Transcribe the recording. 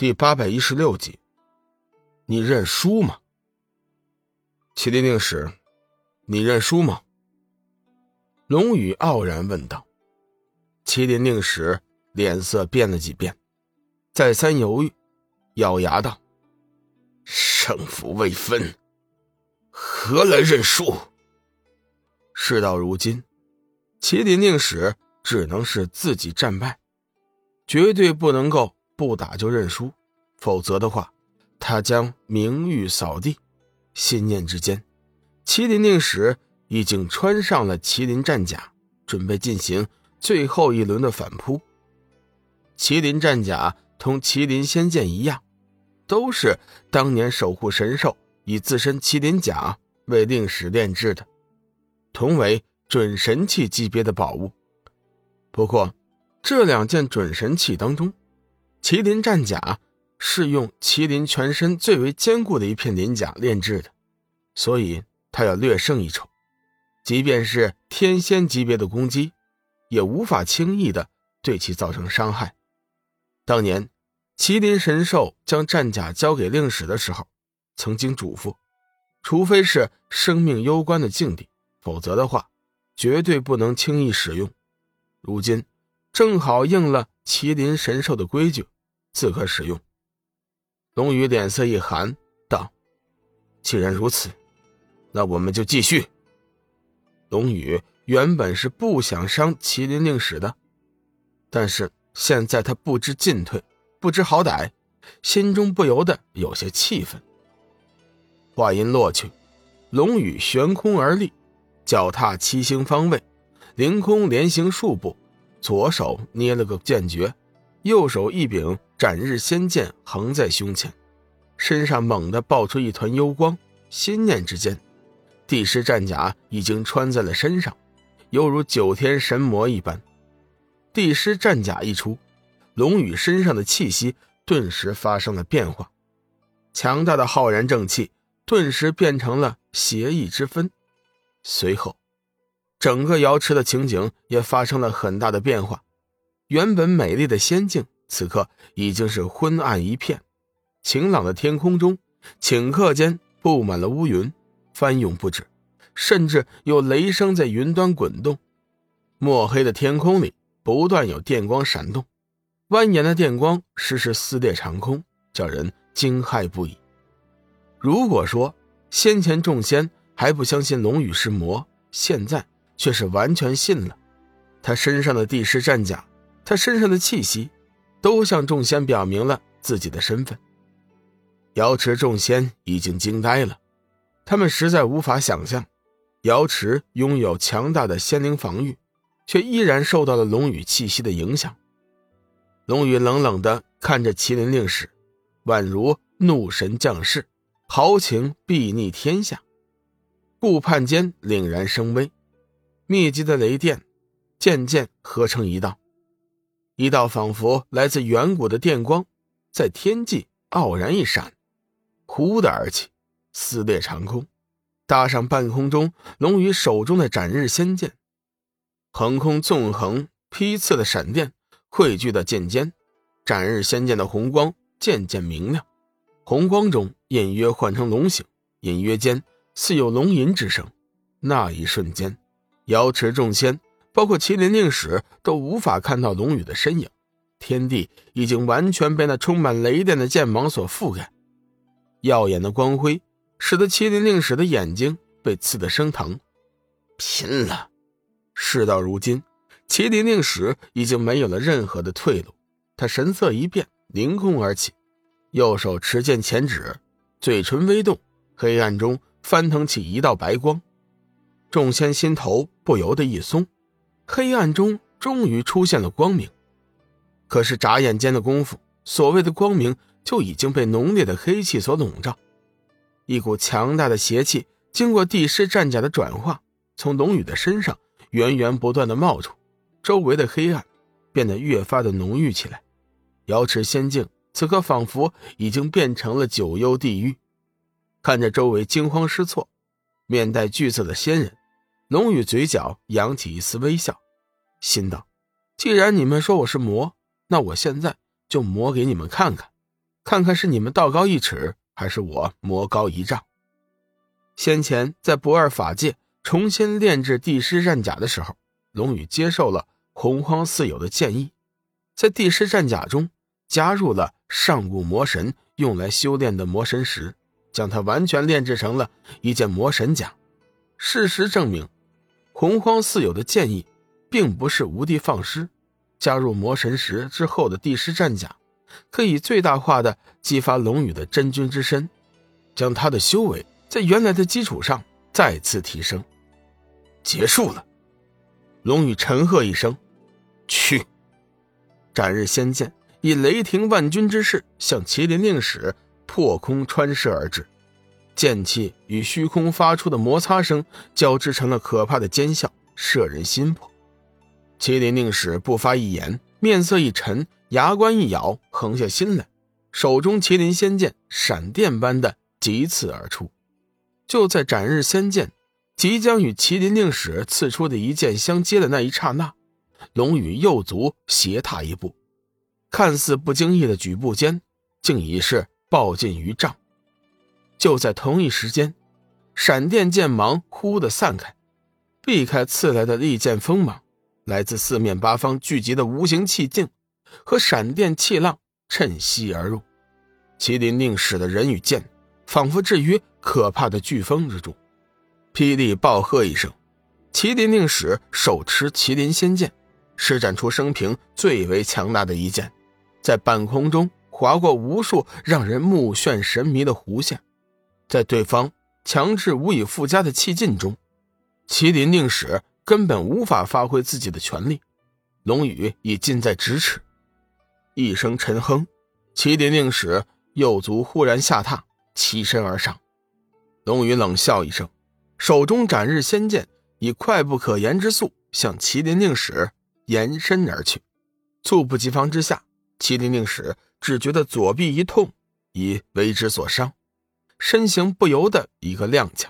第八百一十六集，你认输吗？麒麟令使，你认输吗？龙宇傲然问道。麒麟令使脸色变了几变，再三犹豫，咬牙道：“胜负未分，何来认输？”事到如今，麒麟令使只能是自己战败，绝对不能够。不打就认输，否则的话，他将名誉扫地。心念之间，麒麟令使已经穿上了麒麟战甲，准备进行最后一轮的反扑。麒麟战甲同麒麟仙剑一样，都是当年守护神兽以自身麒麟甲为令使炼制的，同为准神器级别的宝物。不过，这两件准神器当中，麒麟战甲是用麒麟全身最为坚固的一片鳞甲炼制的，所以它要略胜一筹。即便是天仙级别的攻击，也无法轻易的对其造成伤害。当年麒麟神兽将战甲交给令使的时候，曾经嘱咐：除非是生命攸关的境地，否则的话，绝对不能轻易使用。如今正好应了麒麟神兽的规矩。自可使用。龙宇脸色一寒，道：“既然如此，那我们就继续。”龙宇原本是不想伤麒麟令使的，但是现在他不知进退，不知好歹，心中不由得有些气愤。话音落去，龙宇悬空而立，脚踏七星方位，凌空连行数步，左手捏了个剑诀。右手一柄斩日仙剑横在胸前，身上猛地爆出一团幽光。心念之间，帝师战甲已经穿在了身上，犹如九天神魔一般。帝师战甲一出，龙宇身上的气息顿时发生了变化，强大的浩然正气顿时变成了邪异之分。随后，整个瑶池的情景也发生了很大的变化。原本美丽的仙境，此刻已经是昏暗一片。晴朗的天空中，顷刻间布满了乌云，翻涌不止，甚至有雷声在云端滚动。墨黑的天空里，不断有电光闪动，蜿蜒的电光时时撕裂长空，叫人惊骇不已。如果说先前众仙还不相信龙宇是魔，现在却是完全信了。他身上的帝师战甲。他身上的气息，都向众仙表明了自己的身份。瑶池众仙已经惊呆了，他们实在无法想象，瑶池拥有强大的仙灵防御，却依然受到了龙宇气息的影响。龙宇冷冷地看着麒麟令使，宛如怒神降世，豪情睥睨天下。顾盼间凛然生威，密集的雷电渐渐合成一道。一道仿佛来自远古的电光，在天际傲然一闪，呼的而起，撕裂长空，搭上半空中龙宇手中的斩日仙剑，横空纵横劈刺的闪电汇聚到剑尖，斩日仙剑的红光渐渐明亮，红光中隐约换成龙形，隐约间似有龙吟之声。那一瞬间，瑶池众仙。包括麒麟令使都无法看到龙宇的身影，天地已经完全被那充满雷电的剑芒所覆盖。耀眼的光辉使得麒麟令使的眼睛被刺得生疼。拼了！事到如今，麒麟令使已经没有了任何的退路。他神色一变，凌空而起，右手持剑前指，嘴唇微动，黑暗中翻腾起一道白光。众仙心头不由得一松。黑暗中终于出现了光明，可是眨眼间的功夫，所谓的光明就已经被浓烈的黑气所笼罩。一股强大的邪气经过帝师战甲的转化，从龙宇的身上源源不断的冒出，周围的黑暗变得越发的浓郁起来。瑶池仙境此刻仿佛已经变成了九幽地狱。看着周围惊慌失措、面带惧色的仙人。龙宇嘴角扬起一丝微笑，心道：“既然你们说我是魔，那我现在就魔给你们看看。”看看是你们道高一尺，还是我魔高一丈。先前在不二法界重新炼制帝师战甲的时候，龙宇接受了洪荒四友的建议，在帝师战甲中加入了上古魔神用来修炼的魔神石，将它完全炼制成了一件魔神甲。事实证明，洪荒四友的建议并不是无的放矢。加入魔神石之后的地师战甲，可以最大化的激发龙宇的真君之身，将他的修为在原来的基础上再次提升。结束了，龙宇沉喝一声：“去！”斩日仙剑以雷霆万钧之势向麒麟令使破空穿射而至，剑气与虚空发出的摩擦声交织成了可怕的尖啸，摄人心魄。麒麟令使不发一言，面色一沉，牙关一咬，横下心来，手中麒麟仙剑闪电般的急刺而出。就在斩日仙剑即将与麒麟令使刺出的一剑相接的那一刹那，龙宇右足斜踏一步，看似不经意的举步间，竟已是暴近于丈。就在同一时间，闪电剑芒忽的散开，避开刺来的利剑锋芒。来自四面八方聚集的无形气劲和闪电气浪趁隙而入，麒麟令使的人与剑仿佛置于可怕的飓风之中。霹雳暴喝一声，麒麟令使手持麒麟仙剑，施展出生平最为强大的一剑，在半空中划过无数让人目眩神迷的弧线，在对方强制无以复加的气劲中，麒麟令使。根本无法发挥自己的全力，龙宇已近在咫尺。一声沉哼，麒麟令使右足忽然下踏，起身而上。龙宇冷笑一声，手中斩日仙剑以快不可言之速向麒麟令使延伸而去。猝不及防之下，麒麟令使只觉得左臂一痛，已为之所伤，身形不由得一个踉跄。